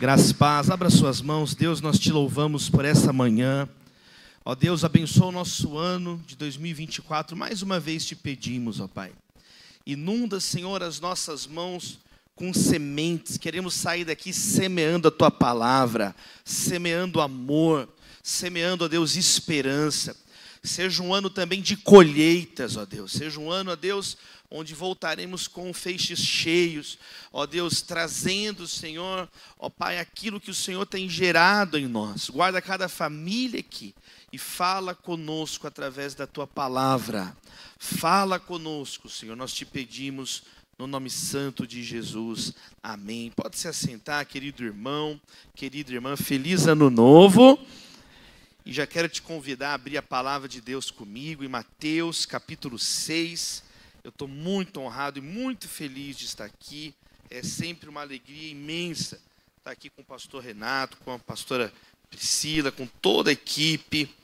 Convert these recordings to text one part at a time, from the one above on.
Graças paz, abra suas mãos, Deus, nós te louvamos por essa manhã. Ó Deus, abençoa o nosso ano de 2024, mais uma vez te pedimos, ó Pai. Inunda, Senhor, as nossas mãos com sementes, queremos sair daqui semeando a tua palavra, semeando amor, semeando, ó Deus, esperança. Seja um ano também de colheitas, ó Deus. Seja um ano, ó Deus, onde voltaremos com feixes cheios, ó Deus, trazendo, Senhor, ó Pai, aquilo que o Senhor tem gerado em nós. Guarda cada família aqui e fala conosco através da tua palavra. Fala conosco, Senhor, nós te pedimos no nome santo de Jesus. Amém. Pode se assentar, querido irmão, querida irmã, feliz ano novo. E já quero te convidar a abrir a palavra de Deus comigo em Mateus capítulo 6 eu estou muito honrado e muito feliz de estar aqui. É sempre uma alegria imensa estar aqui com o pastor Renato, com a pastora Priscila, com toda a equipe,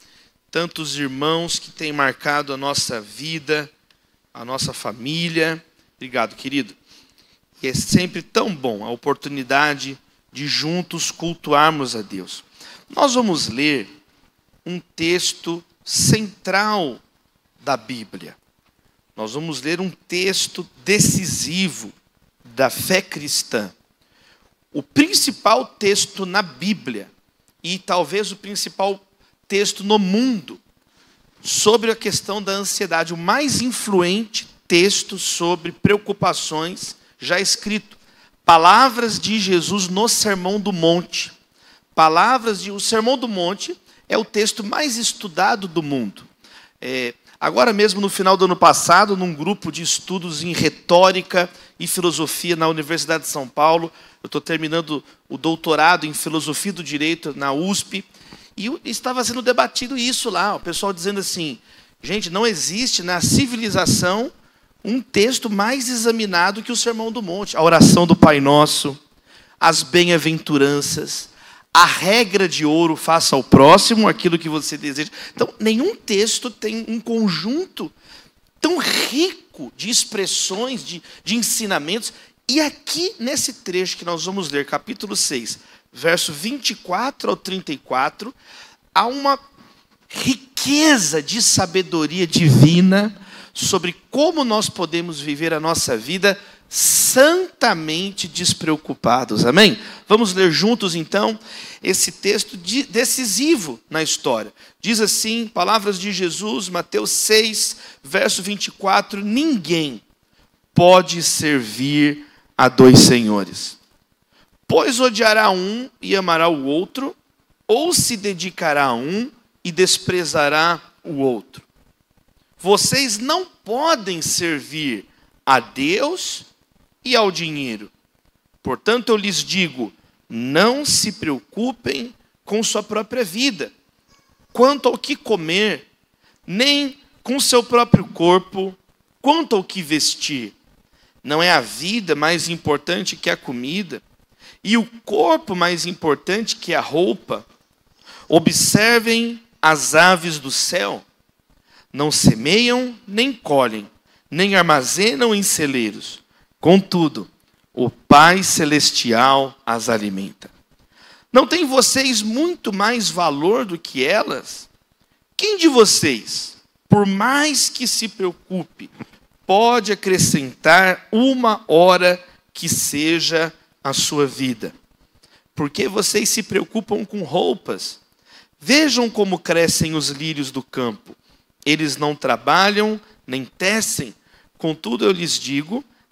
tantos irmãos que têm marcado a nossa vida, a nossa família. Obrigado, querido. E é sempre tão bom a oportunidade de juntos cultuarmos a Deus. Nós vamos ler um texto central da Bíblia nós vamos ler um texto decisivo da fé cristã. O principal texto na Bíblia, e talvez o principal texto no mundo, sobre a questão da ansiedade, o mais influente texto sobre preocupações já escrito. Palavras de Jesus no Sermão do Monte. Palavras de. O Sermão do Monte é o texto mais estudado do mundo. É, Agora mesmo, no final do ano passado, num grupo de estudos em retórica e filosofia na Universidade de São Paulo, eu estou terminando o doutorado em filosofia do direito na USP, e estava sendo debatido isso lá, o pessoal dizendo assim: gente, não existe na civilização um texto mais examinado que o Sermão do Monte, a oração do Pai Nosso, as bem-aventuranças, a regra de ouro, faça ao próximo aquilo que você deseja. Então, nenhum texto tem um conjunto tão rico de expressões, de, de ensinamentos. E aqui, nesse trecho que nós vamos ler, capítulo 6, verso 24 ao 34, há uma riqueza de sabedoria divina sobre como nós podemos viver a nossa vida santamente despreocupados. Amém? Vamos ler juntos então esse texto decisivo na história. Diz assim, palavras de Jesus, Mateus 6, verso 24: Ninguém pode servir a dois senhores, pois odiará um e amará o outro, ou se dedicará a um e desprezará o outro. Vocês não podem servir a Deus e ao dinheiro. Portanto, eu lhes digo: não se preocupem com sua própria vida, quanto ao que comer, nem com seu próprio corpo, quanto ao que vestir. Não é a vida mais importante que a comida, e o corpo mais importante que a roupa. Observem as aves do céu. Não semeiam nem colhem, nem armazenam em celeiros Contudo, o Pai Celestial as alimenta. Não tem vocês muito mais valor do que elas? Quem de vocês, por mais que se preocupe, pode acrescentar uma hora que seja a sua vida? Porque vocês se preocupam com roupas? Vejam como crescem os lírios do campo. Eles não trabalham nem tecem. Contudo, eu lhes digo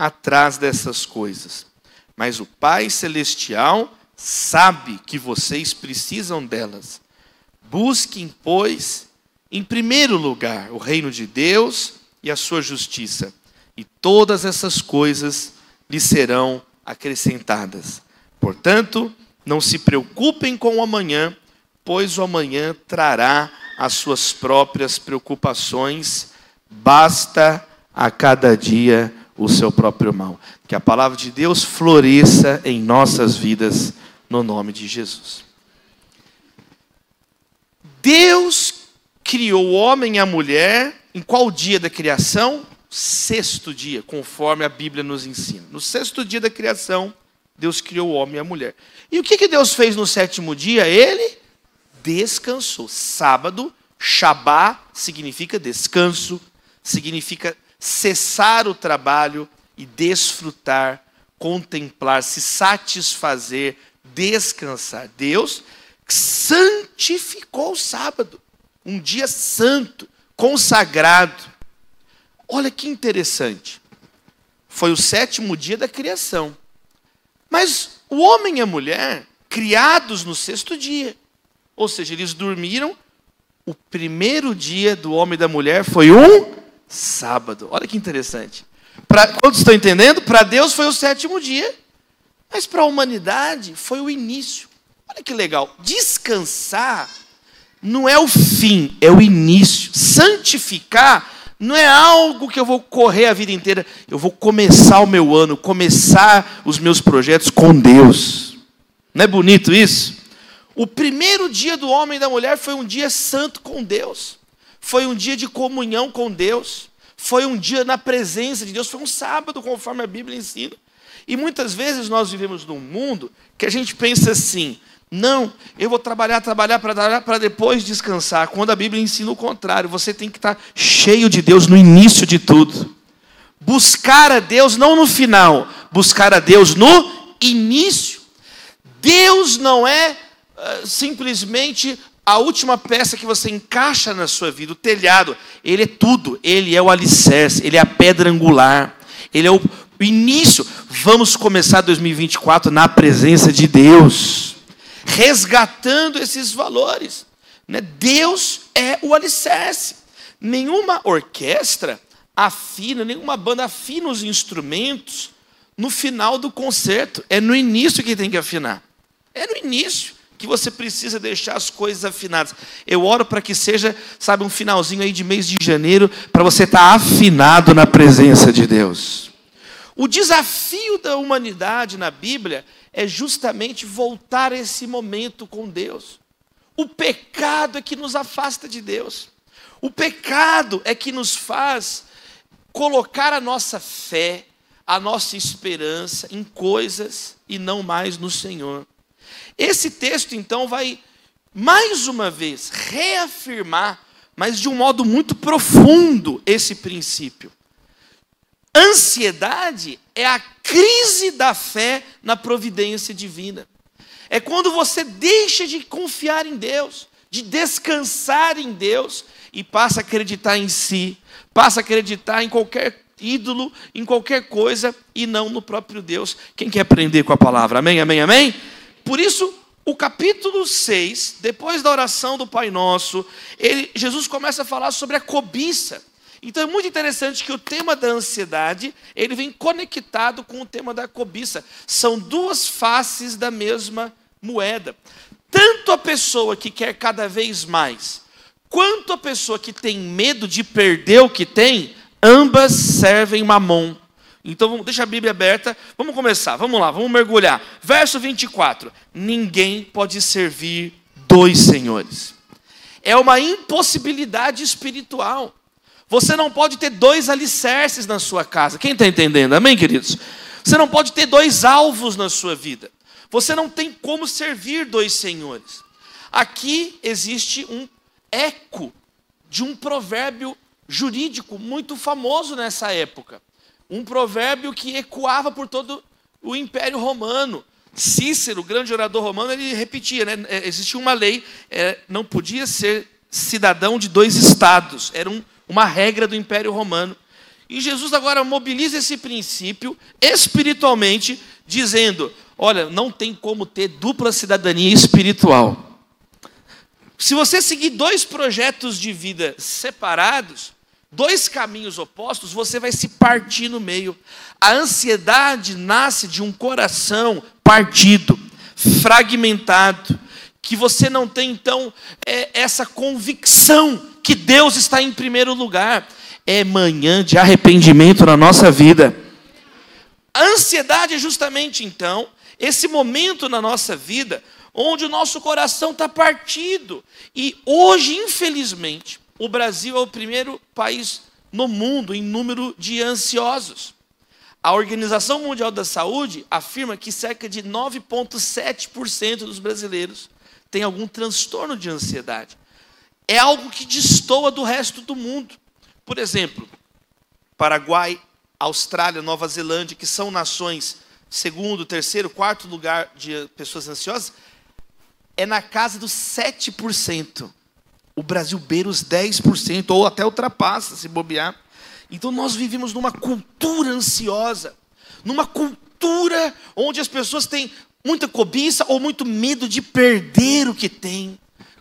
atrás dessas coisas. Mas o Pai Celestial sabe que vocês precisam delas. Busquem, pois, em primeiro lugar o reino de Deus e a sua justiça, e todas essas coisas lhe serão acrescentadas. Portanto, Não se preocupem com o amanhã, pois o amanhã trará as suas próprias preocupações. Basta a cada dia o seu próprio mal. Que a palavra de Deus floresça em nossas vidas, no nome de Jesus. Deus criou o homem e a mulher em qual dia da criação? Sexto dia, conforme a Bíblia nos ensina. No sexto dia da criação, Deus criou o homem e a mulher. E o que, que Deus fez no sétimo dia? Ele descansou. Sábado, Shabá significa descanso, significa cessar o trabalho e desfrutar, contemplar, se satisfazer, descansar. Deus santificou o sábado, um dia santo, consagrado. Olha que interessante. Foi o sétimo dia da criação. Mas o homem e a mulher, criados no sexto dia, ou seja, eles dormiram. O primeiro dia do homem e da mulher foi um sábado. Olha que interessante. Pra, quantos estão entendendo? Para Deus foi o sétimo dia, mas para a humanidade foi o início. Olha que legal. Descansar não é o fim, é o início. Santificar não é algo que eu vou correr a vida inteira. Eu vou começar o meu ano, começar os meus projetos com Deus. Não é bonito isso? O primeiro dia do homem e da mulher foi um dia santo com Deus. Foi um dia de comunhão com Deus. Foi um dia na presença de Deus. Foi um sábado, conforme a Bíblia ensina. E muitas vezes nós vivemos num mundo que a gente pensa assim: não, eu vou trabalhar, trabalhar para depois descansar. Quando a Bíblia ensina o contrário, você tem que estar cheio de Deus no início de tudo. Buscar a Deus não no final, buscar a Deus no início. Deus não é uh, simplesmente a última peça que você encaixa na sua vida, o telhado. Ele é tudo, ele é o alicerce, ele é a pedra angular, ele é o início. Vamos começar 2024 na presença de Deus, resgatando esses valores. Né? Deus é o alicerce. Nenhuma orquestra afina, nenhuma banda afina os instrumentos no final do concerto. É no início que tem que afinar. É no início que você precisa deixar as coisas afinadas. Eu oro para que seja, sabe, um finalzinho aí de mês de janeiro, para você estar tá afinado na presença de Deus. O desafio da humanidade na Bíblia é justamente voltar a esse momento com Deus. O pecado é que nos afasta de Deus. O pecado é que nos faz colocar a nossa fé, a nossa esperança em coisas e não mais no Senhor. Esse texto, então, vai mais uma vez reafirmar, mas de um modo muito profundo, esse princípio. Ansiedade é a crise da fé na providência divina. É quando você deixa de confiar em Deus, de descansar em Deus e passa a acreditar em si, passa a acreditar em qualquer ídolo, em qualquer coisa e não no próprio Deus. Quem quer aprender com a palavra? Amém, amém, amém? Por isso, o capítulo 6, depois da oração do Pai Nosso, ele, Jesus começa a falar sobre a cobiça. Então é muito interessante que o tema da ansiedade, ele vem conectado com o tema da cobiça. São duas faces da mesma moeda. Tanto a pessoa que quer cada vez mais, quanto a pessoa que tem medo de perder o que tem, ambas servem mamon. Então, deixa a Bíblia aberta. Vamos começar. Vamos lá, vamos mergulhar. Verso 24. Ninguém pode servir dois senhores. É uma impossibilidade espiritual. Você não pode ter dois alicerces na sua casa. Quem está entendendo? Amém, queridos? Você não pode ter dois alvos na sua vida. Você não tem como servir dois senhores. Aqui existe um eco de um provérbio jurídico muito famoso nessa época um provérbio que ecoava por todo o Império Romano. Cícero, grande orador romano, ele repetia, né? É, existia uma lei, é, não podia ser cidadão de dois estados, era um, uma regra do Império Romano. E Jesus agora mobiliza esse princípio espiritualmente, dizendo: olha, não tem como ter dupla cidadania espiritual. Se você seguir dois projetos de vida separados, dois caminhos opostos, você vai se partir no meio. A ansiedade nasce de um coração partido, fragmentado, que você não tem então é, essa convicção que Deus está em primeiro lugar. É manhã de arrependimento na nossa vida. A ansiedade é justamente então esse momento na nossa vida onde o nosso coração está partido. E hoje, infelizmente, o Brasil é o primeiro país no mundo em número de ansiosos. A Organização Mundial da Saúde afirma que cerca de 9,7% dos brasileiros têm algum transtorno de ansiedade. É algo que destoa do resto do mundo. Por exemplo, Paraguai, Austrália, Nova Zelândia, que são nações segundo, terceiro, quarto lugar de pessoas ansiosas, é na casa dos 7%. O Brasil beira os 10%, ou até ultrapassa, se bobear. Então nós vivemos numa cultura ansiosa, numa cultura onde as pessoas têm muita cobiça ou muito medo de perder o que têm.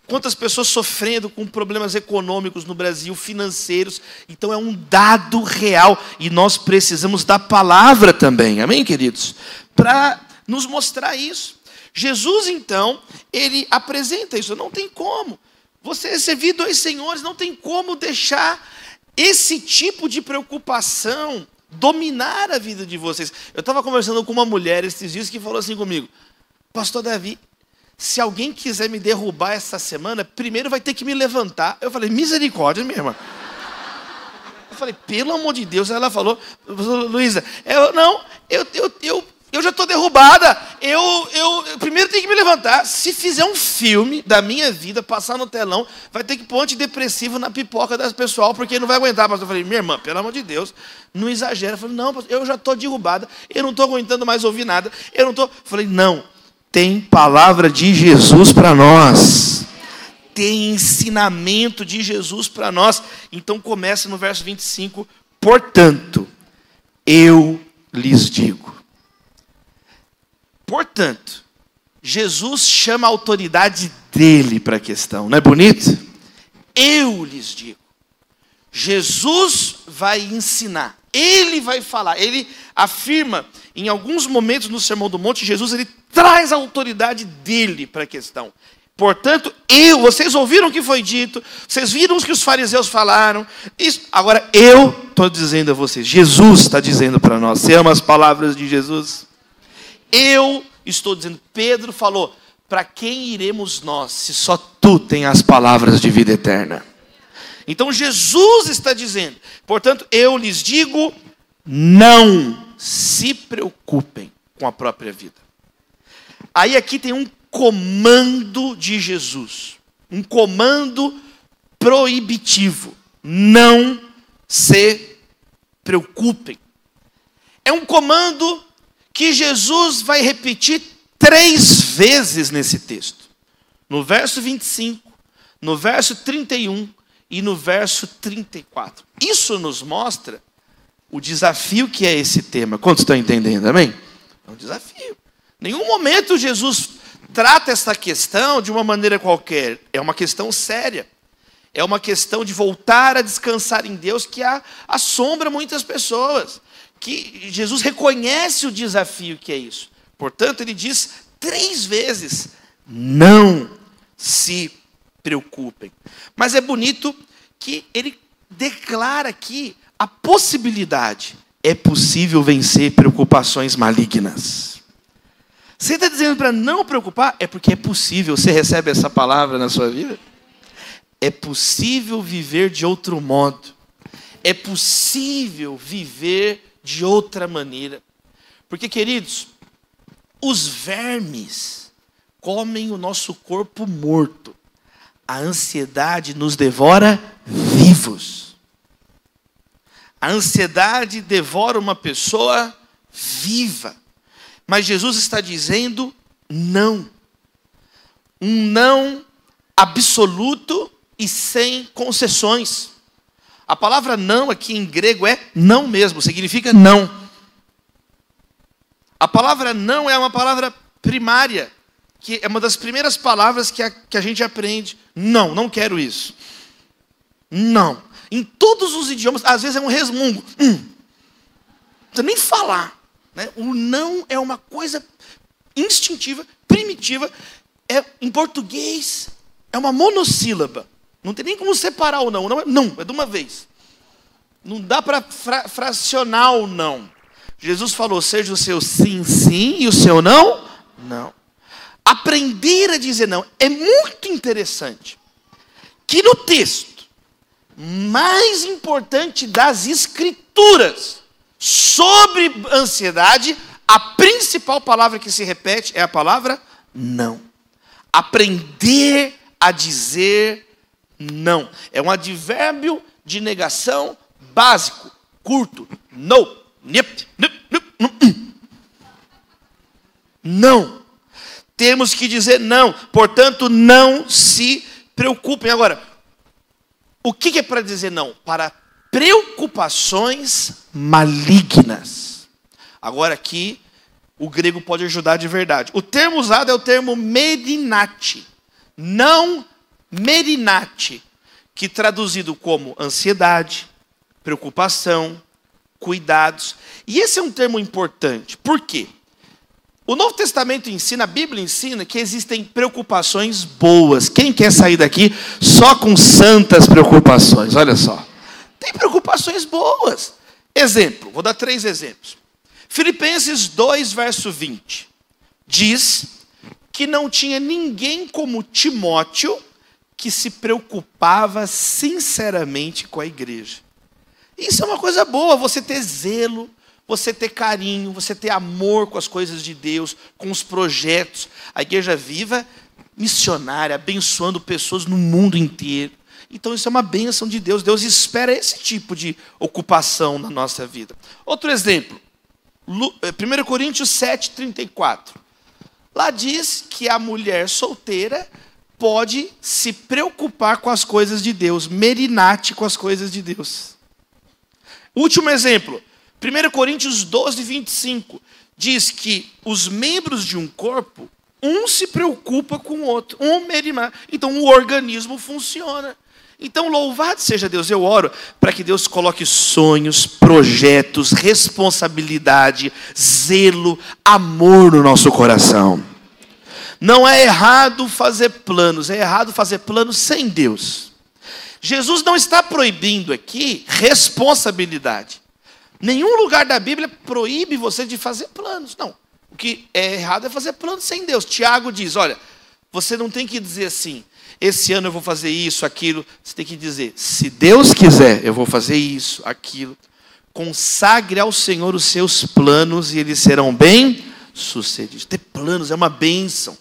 Quantas pessoas sofrendo com problemas econômicos no Brasil, financeiros. Então é um dado real e nós precisamos da palavra também, amém, queridos? Para nos mostrar isso. Jesus, então, ele apresenta isso. Não tem como. Você servir dois senhores, não tem como deixar esse tipo de preocupação dominar a vida de vocês. Eu estava conversando com uma mulher esses dias que falou assim comigo: Pastor Davi, se alguém quiser me derrubar essa semana, primeiro vai ter que me levantar. Eu falei: Misericórdia, minha irmã. Eu falei: Pelo amor de Deus. Ela falou: Luísa, não, eu, eu, eu eu já estou derrubada. Eu, eu, primeiro tenho que me levantar. Se fizer um filme da minha vida, passar no telão, vai ter que pôr antidepressivo na pipoca das pessoal, porque não vai aguentar. Pastor, eu falei, minha irmã, pelo amor de Deus, não exagera. Eu falei, não, eu já estou derrubada. Eu não estou aguentando mais ouvir nada. Eu não estou. Falei, não. Tem palavra de Jesus para nós. Tem ensinamento de Jesus para nós. Então começa no verso 25. Portanto, eu lhes digo Portanto, Jesus chama a autoridade dele para a questão, não é bonito? Eu lhes digo. Jesus vai ensinar, ele vai falar, ele afirma em alguns momentos no Sermão do Monte, Jesus ele traz a autoridade dele para a questão. Portanto, eu, vocês ouviram o que foi dito, vocês viram o que os fariseus falaram. Isso, agora eu estou dizendo a vocês, Jesus está dizendo para nós. Você ama as palavras de Jesus? Eu estou dizendo, Pedro falou: para quem iremos nós, se só tu tem as palavras de vida eterna? Então Jesus está dizendo, portanto, eu lhes digo: não se preocupem com a própria vida. Aí aqui tem um comando de Jesus, um comando proibitivo: não se preocupem. É um comando que Jesus vai repetir três vezes nesse texto. No verso 25, no verso 31 e no verso 34. Isso nos mostra o desafio que é esse tema. Quantos estão entendendo? Amém? É um desafio. Nenhum momento Jesus trata essa questão de uma maneira qualquer. É uma questão séria. É uma questão de voltar a descansar em Deus que assombra muitas pessoas que Jesus reconhece o desafio que é isso. Portanto, ele diz três vezes: não se preocupem. Mas é bonito que ele declara aqui a possibilidade. É possível vencer preocupações malignas. Você está dizendo para não preocupar? É porque é possível. Você recebe essa palavra na sua vida? É possível viver de outro modo. É possível viver de outra maneira. Porque, queridos, os vermes comem o nosso corpo morto. A ansiedade nos devora vivos. A ansiedade devora uma pessoa viva. Mas Jesus está dizendo não. Um não absoluto e sem concessões. A palavra não aqui em grego é não mesmo, significa não. A palavra não é uma palavra primária, que é uma das primeiras palavras que a, que a gente aprende. Não, não quero isso. Não. Em todos os idiomas, às vezes é um resmungo. Hum. Não precisa nem falar. Né? O não é uma coisa instintiva, primitiva. É, em português, é uma monossílaba. Não tem nem como separar o não. Não, é, não, é de uma vez. Não dá para fra fracionar o não. Jesus falou: seja o seu sim, sim e o seu não, não. Aprender a dizer não é muito interessante. Que no texto mais importante das Escrituras sobre ansiedade, a principal palavra que se repete é a palavra não. Aprender a dizer não. É um advérbio de negação básico, curto. No. Não. Temos que dizer não. Portanto, não se preocupem. Agora, o que é para dizer não? Para preocupações malignas. Agora aqui, o grego pode ajudar de verdade. O termo usado é o termo merinate. Não merinate, que traduzido como ansiedade, preocupação, cuidados. E esse é um termo importante. Por quê? O Novo Testamento ensina, a Bíblia ensina que existem preocupações boas. Quem quer sair daqui só com santas preocupações? Olha só. Tem preocupações boas. Exemplo, vou dar três exemplos. Filipenses 2, verso 20. Diz que não tinha ninguém como Timóteo que se preocupava sinceramente com a igreja. Isso é uma coisa boa, você ter zelo, você ter carinho, você ter amor com as coisas de Deus, com os projetos. A igreja viva, missionária, abençoando pessoas no mundo inteiro. Então isso é uma bênção de Deus. Deus espera esse tipo de ocupação na nossa vida. Outro exemplo, 1 eh, Coríntios 7, 34. Lá diz que a mulher solteira pode se preocupar com as coisas de Deus, merinate com as coisas de Deus. Último exemplo, 1 Coríntios 12, 25, diz que os membros de um corpo, um se preocupa com o outro, um merina. Então o organismo funciona. Então, louvado seja Deus, eu oro para que Deus coloque sonhos, projetos, responsabilidade, zelo, amor no nosso coração. Não é errado fazer planos, é errado fazer planos sem Deus. Jesus não está proibindo aqui responsabilidade. Nenhum lugar da Bíblia proíbe você de fazer planos. Não. O que é errado é fazer planos sem Deus. Tiago diz: olha, você não tem que dizer assim, esse ano eu vou fazer isso, aquilo. Você tem que dizer, se Deus quiser, eu vou fazer isso, aquilo. Consagre ao Senhor os seus planos e eles serão bem sucedidos. Ter planos é uma bênção.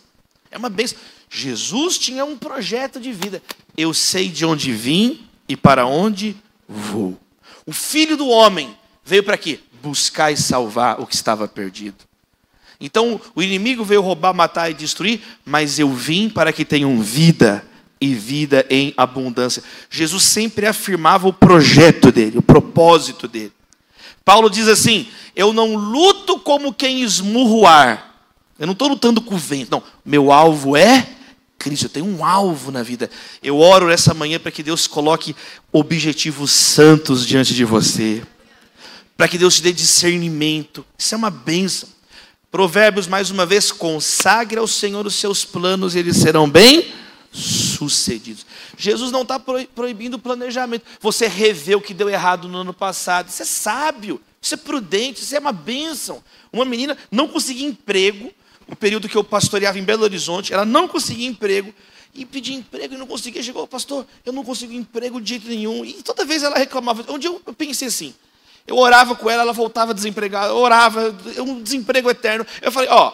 É uma bênção. Jesus tinha um projeto de vida. Eu sei de onde vim e para onde vou. O filho do homem veio para quê? Buscar e salvar o que estava perdido. Então, o inimigo veio roubar, matar e destruir, mas eu vim para que tenham vida e vida em abundância. Jesus sempre afirmava o projeto dele, o propósito dele. Paulo diz assim: Eu não luto como quem esmurra o ar, eu não estou lutando com o vento. Não, meu alvo é Cristo. Eu tenho um alvo na vida. Eu oro nessa manhã para que Deus coloque objetivos santos diante de você. Para que Deus te dê discernimento. Isso é uma bênção. Provérbios, mais uma vez, consagre ao Senhor os seus planos e eles serão bem sucedidos. Jesus não está proibindo o planejamento. Você revê o que deu errado no ano passado. Isso é sábio, isso é prudente, isso é uma bênção. Uma menina não conseguia emprego, o período que eu pastoreava em Belo Horizonte, ela não conseguia emprego, e pedia emprego e não conseguia. Chegou, pastor, eu não consigo emprego de jeito nenhum. E toda vez ela reclamava. Um dia eu pensei assim, eu orava com ela, ela voltava desempregada, eu orava, um desemprego eterno. Eu falei, ó,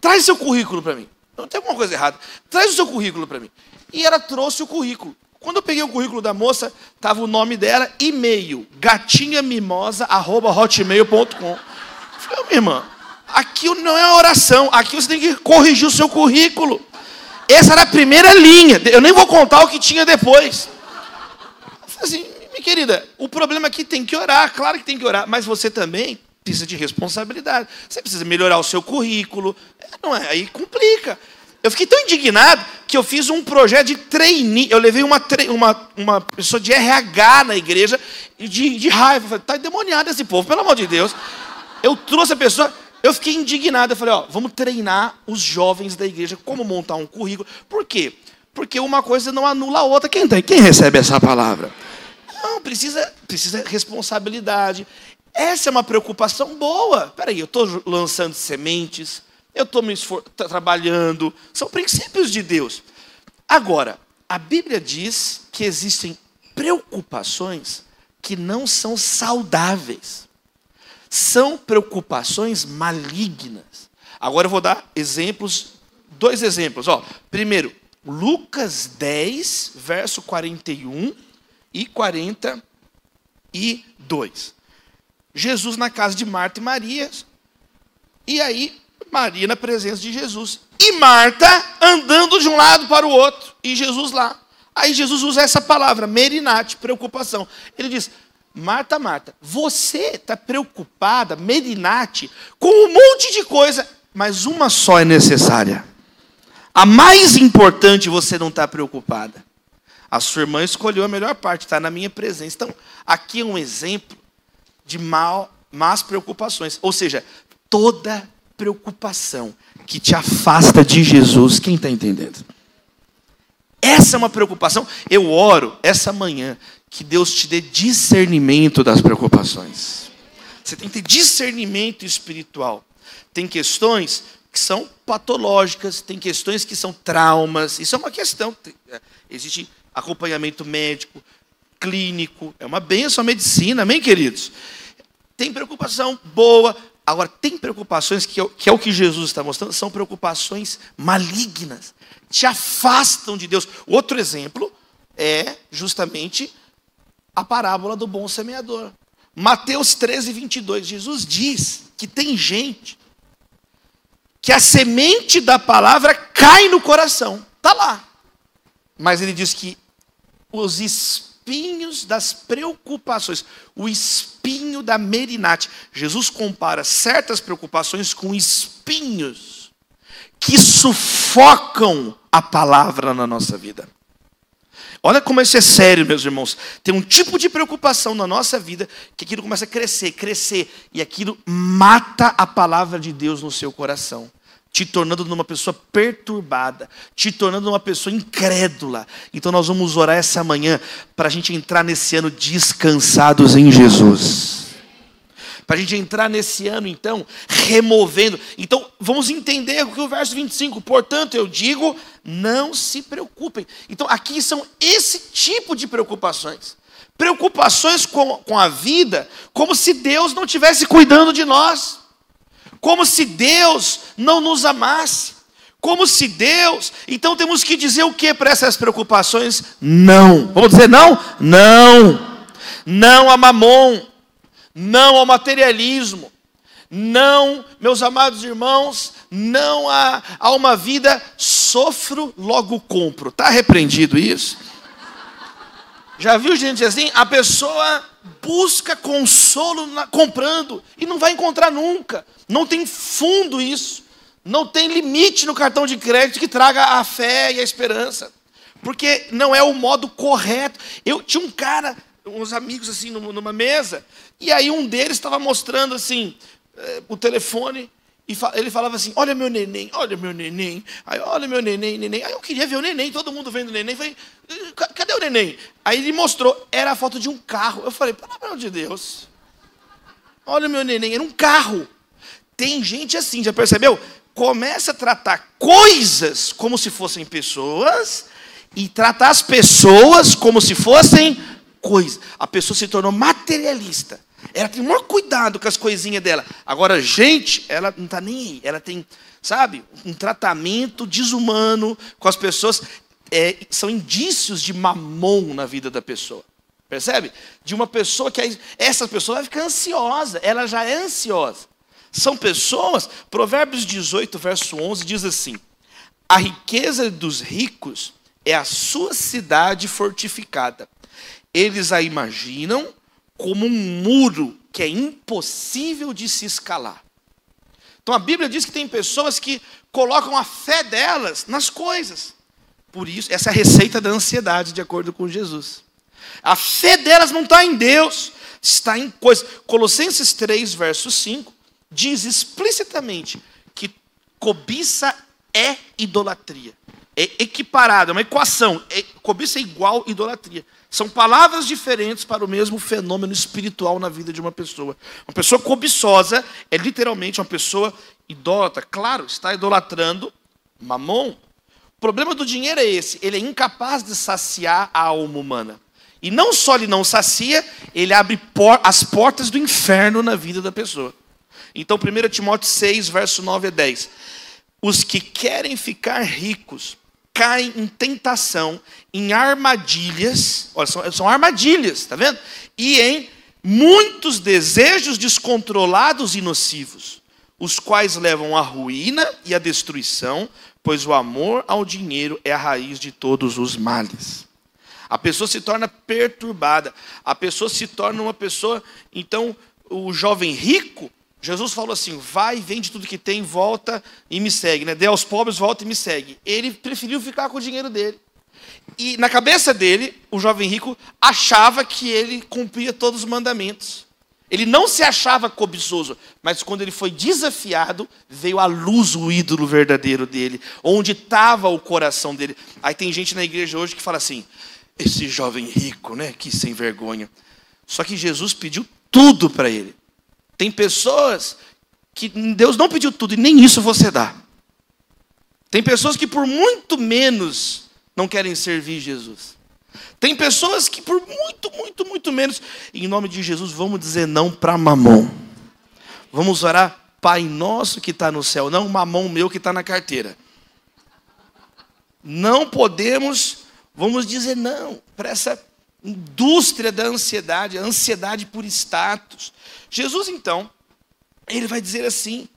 traz seu currículo para mim. Não tem alguma coisa errada. Traz o seu currículo para mim. E ela trouxe o currículo. Quando eu peguei o currículo da moça, estava o nome dela, e-mail, gatinhamimosa.hotmail.com. Falei, minha irmã, Aqui não é oração, aqui você tem que corrigir o seu currículo. Essa era a primeira linha. Eu nem vou contar o que tinha depois. Eu falei assim, minha querida, o problema aqui tem que orar, claro que tem que orar, mas você também precisa de responsabilidade. Você precisa melhorar o seu currículo. É, não é, aí complica. Eu fiquei tão indignado que eu fiz um projeto de trainee. Eu levei uma, uma, uma pessoa de RH na igreja de, de raiva. Está endemoniado esse povo, pelo amor de Deus. Eu trouxe a pessoa, eu fiquei indignado. Eu falei, ó, vamos treinar os jovens da igreja como montar um currículo. Por quê? Porque uma coisa não anula a outra. Quem tem? Quem recebe essa palavra? Não, precisa, precisa responsabilidade. Essa é uma preocupação boa. Peraí, eu estou lançando sementes, eu estou me trabalhando. São princípios de Deus. Agora, a Bíblia diz que existem preocupações que não são saudáveis. São preocupações malignas. Agora eu vou dar exemplos, dois exemplos. Ó, primeiro, Lucas 10, verso 41 e 42. Jesus na casa de Marta e Maria, e aí Maria na presença de Jesus. E Marta andando de um lado para o outro, e Jesus lá. Aí Jesus usa essa palavra, merinate, preocupação. Ele diz: Marta, Marta, você está preocupada, merinate, com um monte de coisa, mas uma só é necessária. A mais importante você não está preocupada. A sua irmã escolheu a melhor parte, está na minha presença. Então, aqui é um exemplo de mal, más preocupações. Ou seja, toda preocupação que te afasta de Jesus. Quem está entendendo? Essa é uma preocupação. Eu oro essa manhã que Deus te dê discernimento das preocupações. Você tem que ter discernimento espiritual. Tem questões que são patológicas, tem questões que são traumas. Isso é uma questão. É, existe acompanhamento médico, clínico, é uma benção a medicina, amém, queridos? Tem preocupação boa, Agora, tem preocupações que é, que é o que Jesus está mostrando, são preocupações malignas, te afastam de Deus. Outro exemplo é justamente a parábola do bom semeador. Mateus 13, 22, Jesus diz que tem gente que a semente da palavra cai no coração, está lá. Mas ele diz que os espinhos das preocupações, o espinho da merinate. Jesus compara certas preocupações com espinhos que sufocam a palavra na nossa vida. Olha como isso é sério, meus irmãos. Tem um tipo de preocupação na nossa vida que aquilo começa a crescer, crescer, e aquilo mata a palavra de Deus no seu coração te tornando uma pessoa perturbada, te tornando uma pessoa incrédula. Então nós vamos orar essa manhã para a gente entrar nesse ano descansados em Jesus. Para a gente entrar nesse ano, então, removendo. Então, vamos entender o que o verso 25. Portanto, eu digo, não se preocupem. Então, aqui são esse tipo de preocupações. Preocupações com, com a vida, como se Deus não estivesse cuidando de nós como se Deus não nos amasse, como se Deus. Então temos que dizer o que para essas preocupações? Não. Vamos dizer não? Não. Não a mamon, não ao materialismo, não, meus amados irmãos, não a, a uma vida sofro, logo compro. Está repreendido isso? Já viu gente assim? A pessoa busca consolo na, comprando e não vai encontrar nunca. Não tem fundo isso. Não tem limite no cartão de crédito que traga a fé e a esperança. Porque não é o modo correto. Eu tinha um cara, uns amigos assim numa mesa, e aí um deles estava mostrando assim eh, o telefone e ele falava assim: Olha meu neném, olha meu neném. Aí, olha meu neném, neném. Aí eu queria ver o neném, todo mundo vendo o neném. Falei: Cadê o neném? Aí ele mostrou, era a foto de um carro. Eu falei: Pelo amor de Deus. Olha meu neném, era um carro. Tem gente assim, já percebeu? Começa a tratar coisas como se fossem pessoas e tratar as pessoas como se fossem coisas. A pessoa se tornou materialista. Ela tem o maior cuidado com as coisinhas dela. Agora, gente, ela não está nem aí. Ela tem, sabe, um tratamento desumano com as pessoas. É, são indícios de mamon na vida da pessoa. Percebe? De uma pessoa que essa pessoa vai ficar ansiosa, ela já é ansiosa. São pessoas, Provérbios 18, verso 11 diz assim: A riqueza dos ricos é a sua cidade fortificada. Eles a imaginam como um muro que é impossível de se escalar. Então a Bíblia diz que tem pessoas que colocam a fé delas nas coisas. Por isso, essa é a receita da ansiedade, de acordo com Jesus. A fé delas não está em Deus, está em coisas. Colossenses 3, verso 5, diz explicitamente que cobiça é idolatria. É equiparado, é uma equação. É, cobiça é igual idolatria. São palavras diferentes para o mesmo fenômeno espiritual na vida de uma pessoa. Uma pessoa cobiçosa é literalmente uma pessoa idólatra. Claro, está idolatrando mamon. O problema do dinheiro é esse: ele é incapaz de saciar a alma humana. E não só ele não sacia, ele abre por as portas do inferno na vida da pessoa. Então, 1 Timóteo 6, verso 9 a 10. Os que querem ficar ricos caem em tentação, em armadilhas, olha, são, são armadilhas, está vendo? E em muitos desejos descontrolados e nocivos, os quais levam à ruína e à destruição, pois o amor ao dinheiro é a raiz de todos os males. A pessoa se torna perturbada, a pessoa se torna uma pessoa, então, o jovem rico, Jesus falou assim: vai, vende tudo que tem, volta e me segue. Né? Dê aos pobres, volta e me segue. Ele preferiu ficar com o dinheiro dele. E na cabeça dele, o jovem rico achava que ele cumpria todos os mandamentos. Ele não se achava cobiçoso, mas quando ele foi desafiado, veio à luz o ídolo verdadeiro dele, onde estava o coração dele. Aí tem gente na igreja hoje que fala assim: esse jovem rico, né? Que sem vergonha. Só que Jesus pediu tudo para ele. Tem pessoas que Deus não pediu tudo e nem isso você dá. Tem pessoas que por muito menos não querem servir Jesus. Tem pessoas que por muito, muito, muito menos, em nome de Jesus, vamos dizer não para mamão. Vamos orar, Pai nosso que está no céu, não mamão meu que está na carteira. Não podemos, vamos dizer não para essa indústria da ansiedade, a ansiedade por status. Jesus, então, ele vai dizer assim,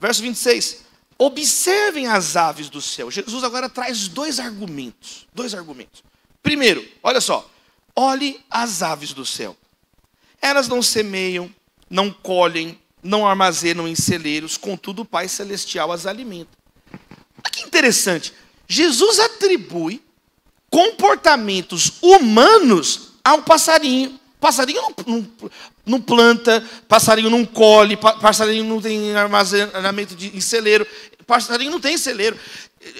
verso 26, observem as aves do céu. Jesus agora traz dois argumentos, dois argumentos. Primeiro, olha só, olhe as aves do céu. Elas não semeiam, não colhem, não armazenam em celeiros, contudo o Pai Celestial as alimenta. Olha que interessante, Jesus atribui comportamentos humanos ao passarinho. Passarinho não, não, não, planta, passarinho não colhe, passarinho não tem armazenamento de, em celeiro, passarinho não tem celeiro.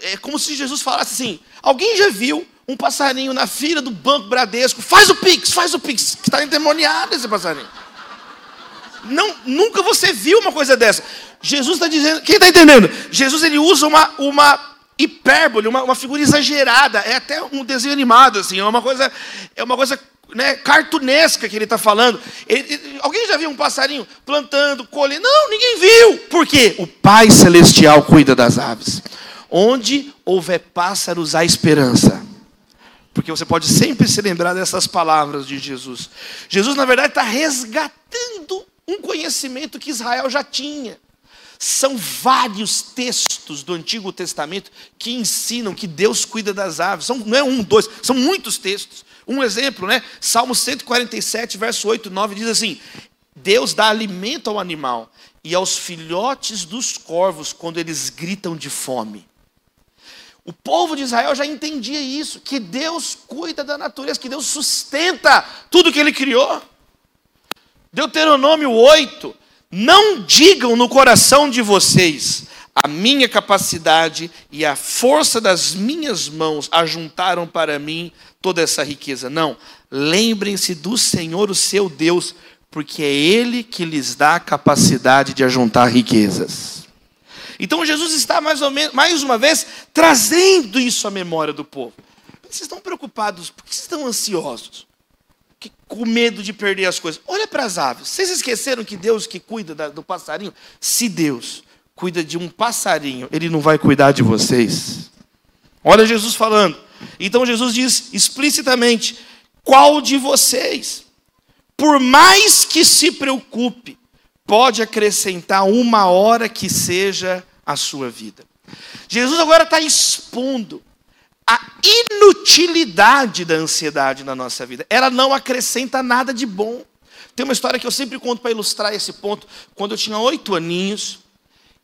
É como se Jesus falasse assim: alguém já viu um passarinho na fila do Banco Bradesco? Faz o Pix, faz o Pix, que está endemoniado esse passarinho. Não, nunca você viu uma coisa dessa. Jesus está dizendo, quem está entendendo? Jesus ele usa uma, uma hipérbole, uma, uma figura exagerada, é até um desenho animado, assim, é uma coisa, é uma coisa né, cartunesca que ele está falando. Ele, alguém já viu um passarinho plantando, colhendo? Não, ninguém viu. Por quê? O Pai Celestial cuida das aves. Onde houver pássaros, há esperança. Porque você pode sempre se lembrar dessas palavras de Jesus. Jesus, na verdade, está resgatando um conhecimento que Israel já tinha. São vários textos do Antigo Testamento que ensinam que Deus cuida das aves. São, não é um, dois, são muitos textos. Um exemplo, né? Salmo 147, verso 8 e 9 diz assim: Deus dá alimento ao animal e aos filhotes dos corvos quando eles gritam de fome. O povo de Israel já entendia isso, que Deus cuida da natureza, que Deus sustenta tudo que ele criou. Deuteronômio 8: Não digam no coração de vocês, a minha capacidade e a força das minhas mãos ajuntaram para mim toda essa riqueza. Não. Lembrem-se do Senhor, o seu Deus, porque é Ele que lhes dá a capacidade de ajuntar riquezas. Então Jesus está mais, ou menos, mais uma vez trazendo isso à memória do povo. Vocês estão preocupados, por que vocês estão ansiosos? Com medo de perder as coisas. Olha para as aves. Vocês esqueceram que Deus que cuida da, do passarinho? Se Deus cuida de um passarinho, Ele não vai cuidar de vocês. Olha Jesus falando. Então Jesus diz explicitamente: qual de vocês, por mais que se preocupe, pode acrescentar uma hora que seja a sua vida? Jesus agora está expondo a inutilidade da ansiedade na nossa vida. Ela não acrescenta nada de bom. Tem uma história que eu sempre conto para ilustrar esse ponto. Quando eu tinha oito aninhos,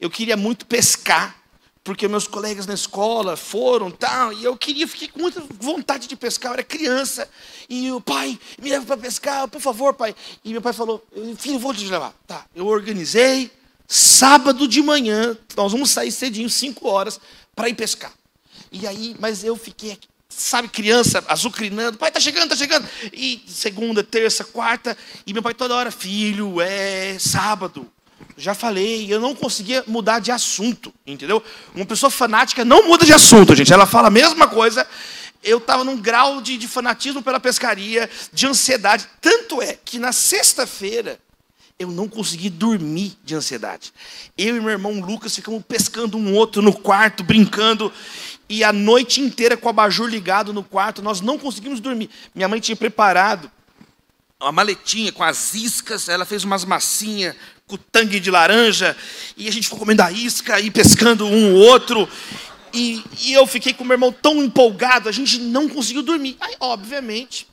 eu queria muito pescar porque meus colegas na escola foram tal, e eu queria, fiquei com muita vontade de pescar, eu era criança, e o pai, me leva para pescar, por favor, pai. E meu pai falou, filho, vou te levar. Tá, eu organizei, Sábado de manhã, nós vamos sair cedinho, 5 horas, para ir pescar. E aí, mas eu fiquei aqui, sabe, criança azucrinando, pai, tá chegando, tá chegando. E segunda, terça, quarta, e meu pai toda hora, filho, é sábado. Já falei, eu não conseguia mudar de assunto, entendeu? Uma pessoa fanática não muda de assunto, gente. Ela fala a mesma coisa. Eu estava num grau de, de fanatismo pela pescaria, de ansiedade. Tanto é que na sexta-feira, eu não consegui dormir de ansiedade. Eu e meu irmão Lucas ficamos pescando um outro no quarto, brincando, e a noite inteira com o abajur ligado no quarto, nós não conseguimos dormir. Minha mãe tinha preparado uma maletinha com as iscas, ela fez umas massinhas com tangue de laranja, e a gente ficou comendo a isca e pescando um ou outro. E, e eu fiquei com meu irmão tão empolgado, a gente não conseguiu dormir. Aí, obviamente,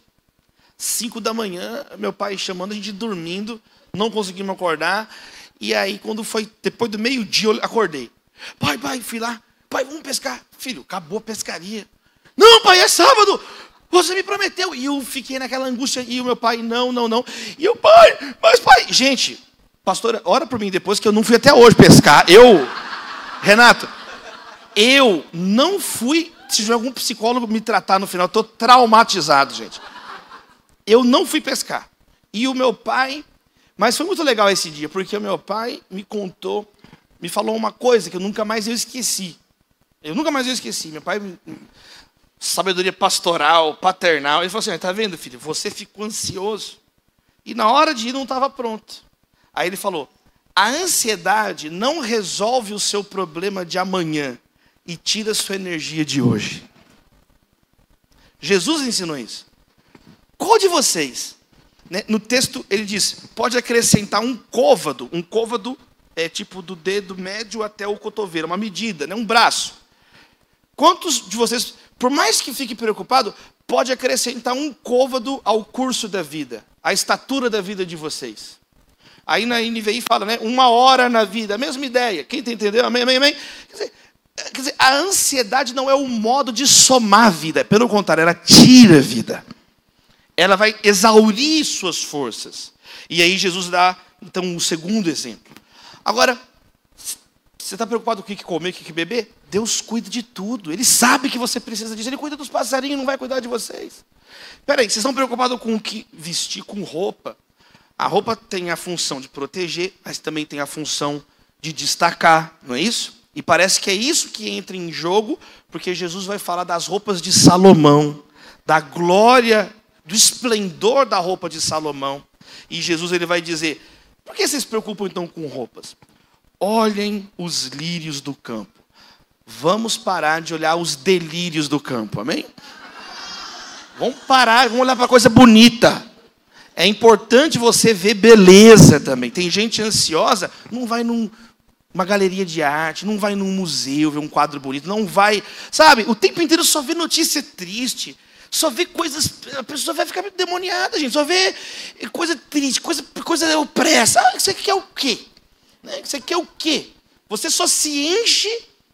cinco da manhã, meu pai chamando a gente dormindo, não conseguimos acordar. E aí, quando foi depois do meio-dia, eu acordei. Pai, pai, fui lá. Pai, vamos pescar. Filho, acabou a pescaria. Não, pai, é sábado. Você me prometeu. E eu fiquei naquela angústia. E o meu pai, não, não, não. E o pai, mas pai. Gente, pastora, ora por mim depois que eu não fui até hoje pescar. Eu, Renato, eu não fui. Se tiver algum psicólogo me tratar no final, estou traumatizado, gente. Eu não fui pescar. E o meu pai mas foi muito legal esse dia, porque o meu pai me contou, me falou uma coisa que eu nunca mais eu esqueci. Eu nunca mais eu esqueci. Meu pai, sabedoria pastoral, paternal, ele falou assim: está vendo, filho? Você ficou ansioso. E na hora de ir não estava pronto. Aí ele falou: a ansiedade não resolve o seu problema de amanhã e tira a sua energia de hoje. Jesus ensinou isso. Qual de vocês né? No texto ele diz: pode acrescentar um côvado. Um côvado é tipo do dedo médio até o cotovelo, uma medida, né? um braço. Quantos de vocês, por mais que fique preocupado, pode acrescentar um côvado ao curso da vida, à estatura da vida de vocês? Aí na NVI fala, né? Uma hora na vida, a mesma ideia. Quem está entendendo? Amém, amém, amém? Quer dizer, quer dizer, a ansiedade não é o modo de somar a vida, pelo contrário, ela tira a vida ela vai exaurir suas forças. E aí Jesus dá, então, um segundo exemplo. Agora, você está preocupado com o que comer, o que beber? Deus cuida de tudo. Ele sabe que você precisa disso. Ele cuida dos passarinhos, não vai cuidar de vocês. Espera aí, vocês estão preocupados com o que vestir, com roupa? A roupa tem a função de proteger, mas também tem a função de destacar, não é isso? E parece que é isso que entra em jogo, porque Jesus vai falar das roupas de Salomão, da glória do esplendor da roupa de Salomão. E Jesus ele vai dizer: por que vocês se preocupam então com roupas? Olhem os lírios do campo. Vamos parar de olhar os delírios do campo, amém? Vamos parar, vamos olhar para coisa bonita. É importante você ver beleza também. Tem gente ansiosa, não vai num, numa galeria de arte, não vai num museu ver um quadro bonito, não vai, sabe? O tempo inteiro só vê notícia triste, só vê coisas. A pessoa vai ficar demoniada, gente. Só vê coisa triste, coisa, coisa opressa. Ah, você quer o quê? Né? Você quer o quê? Você só se enche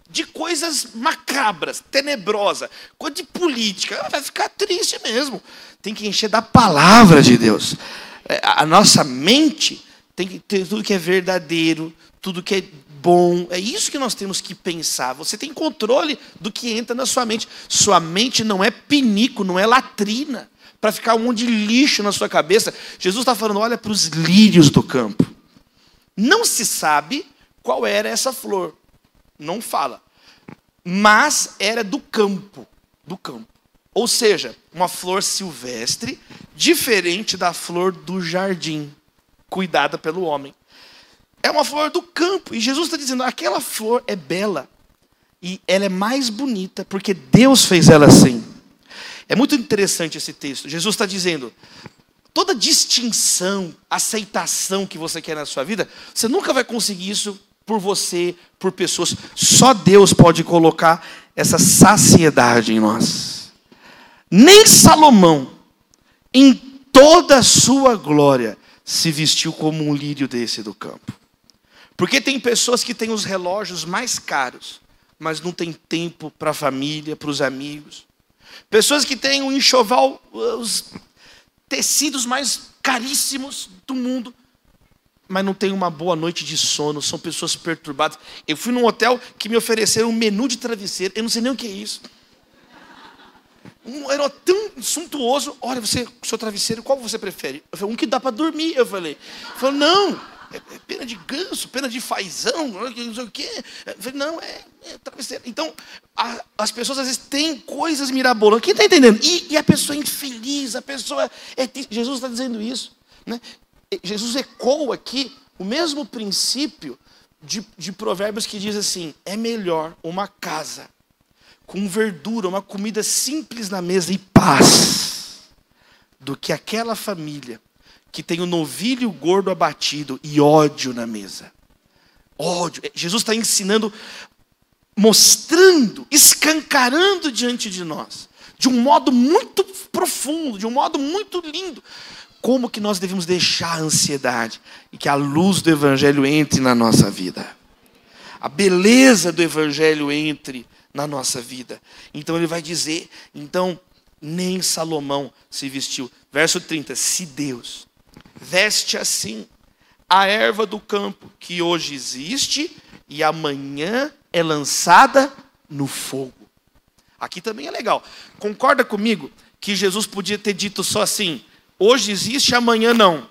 de coisas macabras, tenebrosas, coisa de política. Ah, vai ficar triste mesmo. Tem que encher da palavra de Deus. É, a nossa mente tem que ter tudo que é verdadeiro, tudo que é bom. É isso que nós temos que pensar. Você tem controle do que entra na sua mente. Sua mente não é pinico, não é latrina para ficar um monte de lixo na sua cabeça. Jesus está falando: olha para os lírios do campo. Não se sabe qual era essa flor. Não fala. Mas era do campo. Do campo. Ou seja, uma flor silvestre, diferente da flor do jardim, cuidada pelo homem. É uma flor do campo. E Jesus está dizendo: aquela flor é bela. E ela é mais bonita porque Deus fez ela assim. É muito interessante esse texto. Jesus está dizendo: toda distinção, aceitação que você quer na sua vida, você nunca vai conseguir isso por você, por pessoas. Só Deus pode colocar essa saciedade em nós. Nem Salomão, em toda a sua glória, se vestiu como um lírio desse do campo. Porque tem pessoas que têm os relógios mais caros, mas não tem tempo para a família, para os amigos. Pessoas que têm um enxoval, os tecidos mais caríssimos do mundo, mas não têm uma boa noite de sono, são pessoas perturbadas. Eu fui num hotel que me ofereceram um menu de travesseiro, eu não sei nem o que é isso. Um, era tão suntuoso. Olha, você, seu travesseiro, qual você prefere? Eu falei, um que dá para dormir. Eu falei, falei não, é, é pena de ganso, pena de fazão, não sei o quê. Eu falei, não, é, é travesseiro. Então, as pessoas às vezes têm coisas mirabolantes. Quem está entendendo? E, e, a pessoa é infeliz, a pessoa. É, Jesus está dizendo isso. Né? Jesus ecoa aqui o mesmo princípio de, de provérbios que diz assim: é melhor uma casa com verdura, uma comida simples na mesa e paz, do que aquela família que tem o novilho gordo abatido e ódio na mesa. Ódio. Jesus está ensinando, mostrando, escancarando diante de nós, de um modo muito profundo, de um modo muito lindo, como que nós devemos deixar a ansiedade e que a luz do Evangelho entre na nossa vida. A beleza do Evangelho entre na nossa vida. Então ele vai dizer, então nem Salomão se vestiu. Verso 30, se Deus veste assim a erva do campo que hoje existe e amanhã é lançada no fogo. Aqui também é legal. Concorda comigo que Jesus podia ter dito só assim: Hoje existe, amanhã não.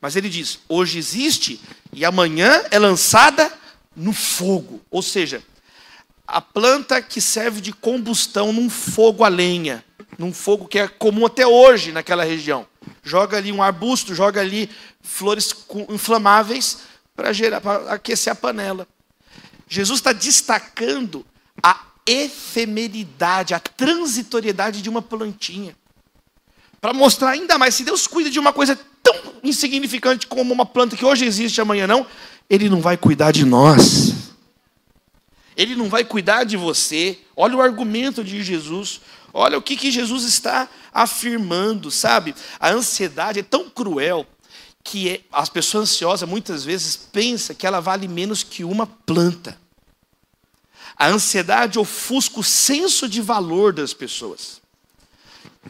Mas ele diz: hoje existe e amanhã é lançada no fogo. Ou seja, a planta que serve de combustão num fogo a lenha, num fogo que é comum até hoje naquela região. Joga ali um arbusto, joga ali flores inflamáveis para gerar, para aquecer a panela. Jesus está destacando a efemeridade, a transitoriedade de uma plantinha para mostrar ainda mais, se Deus cuida de uma coisa tão insignificante como uma planta que hoje existe e amanhã não, Ele não vai cuidar de nós. Ele não vai cuidar de você. Olha o argumento de Jesus. Olha o que, que Jesus está afirmando, sabe? A ansiedade é tão cruel que é, as pessoas ansiosas muitas vezes pensam que ela vale menos que uma planta. A ansiedade ofusca o senso de valor das pessoas.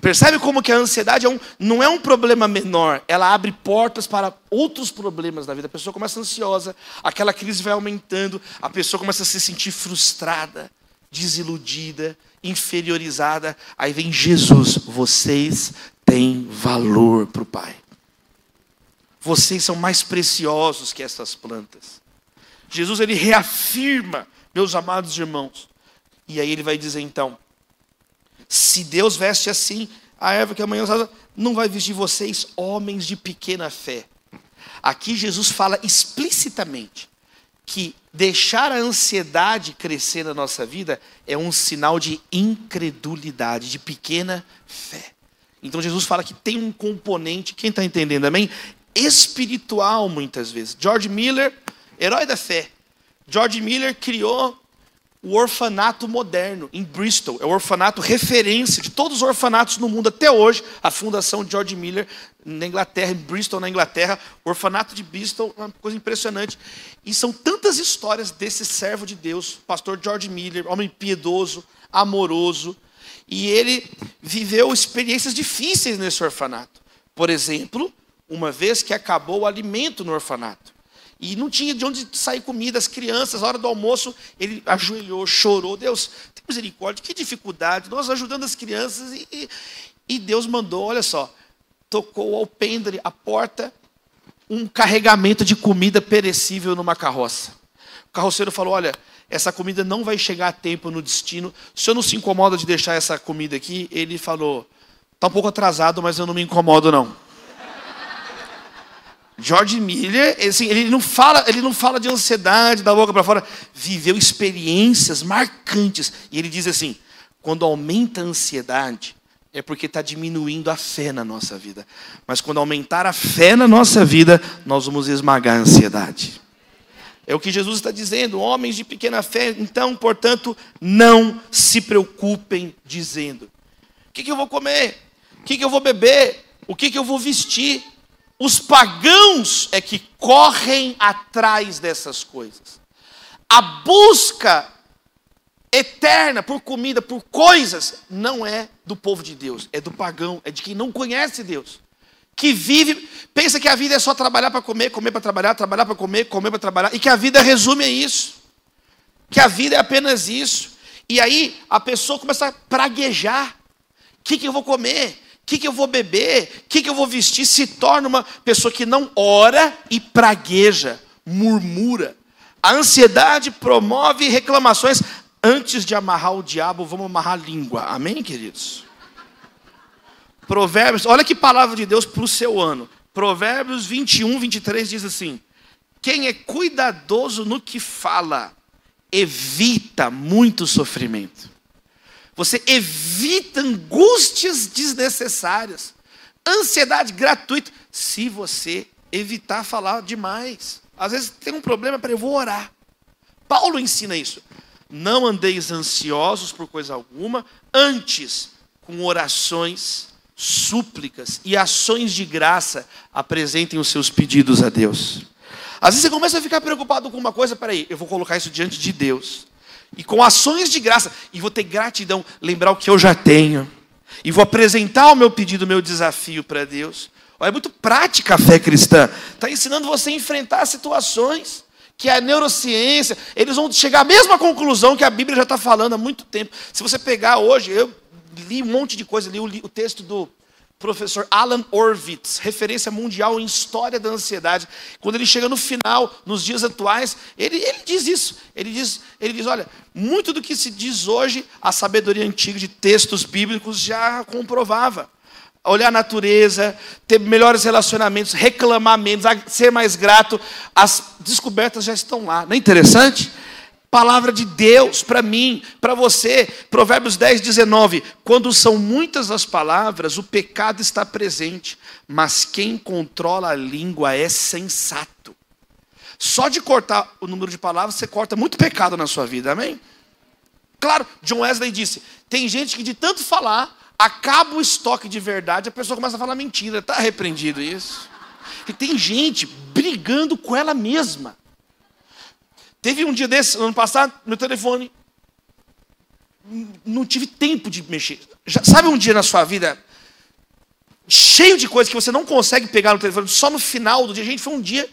Percebe como que a ansiedade é um, não é um problema menor, ela abre portas para outros problemas da vida. A pessoa começa ansiosa, aquela crise vai aumentando, a pessoa começa a se sentir frustrada, desiludida, inferiorizada. Aí vem Jesus, vocês têm valor para o Pai. Vocês são mais preciosos que essas plantas. Jesus ele reafirma, meus amados irmãos. E aí ele vai dizer então: se Deus veste assim a erva que amanhã não vai vestir vocês, homens de pequena fé. Aqui Jesus fala explicitamente que deixar a ansiedade crescer na nossa vida é um sinal de incredulidade, de pequena fé. Então Jesus fala que tem um componente, quem está entendendo, amém? Espiritual muitas vezes. George Miller, herói da fé. George Miller criou o orfanato moderno em Bristol. É o orfanato referência de todos os orfanatos no mundo até hoje. A fundação de George Miller na Inglaterra, em Bristol, na Inglaterra. O orfanato de Bristol, uma coisa impressionante. E são tantas histórias desse servo de Deus, pastor George Miller, homem piedoso, amoroso. E ele viveu experiências difíceis nesse orfanato. Por exemplo, uma vez que acabou o alimento no orfanato. E não tinha de onde sair comida, as crianças, a hora do almoço, ele ajoelhou, chorou. Deus, tem misericórdia, que dificuldade. Nós ajudando as crianças e, e, e Deus mandou, olha só, tocou ao pendre, a porta, um carregamento de comida perecível numa carroça. O carroceiro falou: Olha, essa comida não vai chegar a tempo no destino. O senhor não se incomoda de deixar essa comida aqui? Ele falou: Está um pouco atrasado, mas eu não me incomodo, não. George Miller, assim, ele, não fala, ele não fala de ansiedade da boca para fora, viveu experiências marcantes. E ele diz assim: quando aumenta a ansiedade, é porque está diminuindo a fé na nossa vida. Mas quando aumentar a fé na nossa vida, nós vamos esmagar a ansiedade. É o que Jesus está dizendo, homens de pequena fé, então, portanto, não se preocupem dizendo: o que, que eu vou comer? O que, que eu vou beber? O que, que eu vou vestir? Os pagãos é que correm atrás dessas coisas. A busca eterna por comida, por coisas, não é do povo de Deus, é do pagão, é de quem não conhece Deus. que vive, pensa que a vida é só trabalhar para comer, comer para trabalhar, trabalhar para comer, comer para trabalhar, e que a vida resume a isso. Que a vida é apenas isso. E aí a pessoa começa a praguejar. O que, que eu vou comer? O que, que eu vou beber? O que, que eu vou vestir? Se torna uma pessoa que não ora e pragueja, murmura. A ansiedade promove reclamações. Antes de amarrar o diabo, vamos amarrar a língua. Amém, queridos? Provérbios, olha que palavra de Deus para o seu ano. Provérbios 21, 23 diz assim: Quem é cuidadoso no que fala, evita muito sofrimento. Você evita angústias desnecessárias, ansiedade gratuita, se você evitar falar demais. Às vezes tem um problema, para eu vou orar. Paulo ensina isso. Não andeis ansiosos por coisa alguma, antes, com orações, súplicas e ações de graça, apresentem os seus pedidos a Deus. Às vezes você começa a ficar preocupado com uma coisa, peraí, eu vou colocar isso diante de Deus. E com ações de graça, e vou ter gratidão, lembrar o que eu já tenho. E vou apresentar o meu pedido, o meu desafio para Deus. É muito prática a fé cristã. Está ensinando você a enfrentar situações que a neurociência, eles vão chegar à mesma conclusão que a Bíblia já está falando há muito tempo. Se você pegar hoje, eu li um monte de coisa, li o, o texto do professor Alan Orvitz, referência mundial em história da ansiedade. Quando ele chega no final, nos dias atuais, ele, ele diz isso. Ele diz, ele diz: olha, muito do que se diz hoje, a sabedoria antiga de textos bíblicos já comprovava. Olhar a natureza, ter melhores relacionamentos, reclamar menos, ser mais grato, as descobertas já estão lá. Não é interessante? Palavra de Deus para mim, para você. Provérbios 10, 19. Quando são muitas as palavras, o pecado está presente, mas quem controla a língua é sensato. Só de cortar o número de palavras, você corta muito pecado na sua vida, amém? Claro, John Wesley disse: tem gente que de tanto falar, acaba o estoque de verdade, a pessoa começa a falar mentira. Está repreendido isso? E tem gente brigando com ela mesma. Teve um dia desse, ano passado, meu telefone. Não tive tempo de mexer. Já, sabe um dia na sua vida cheio de coisas que você não consegue pegar no telefone, só no final do dia? Gente, foi um dia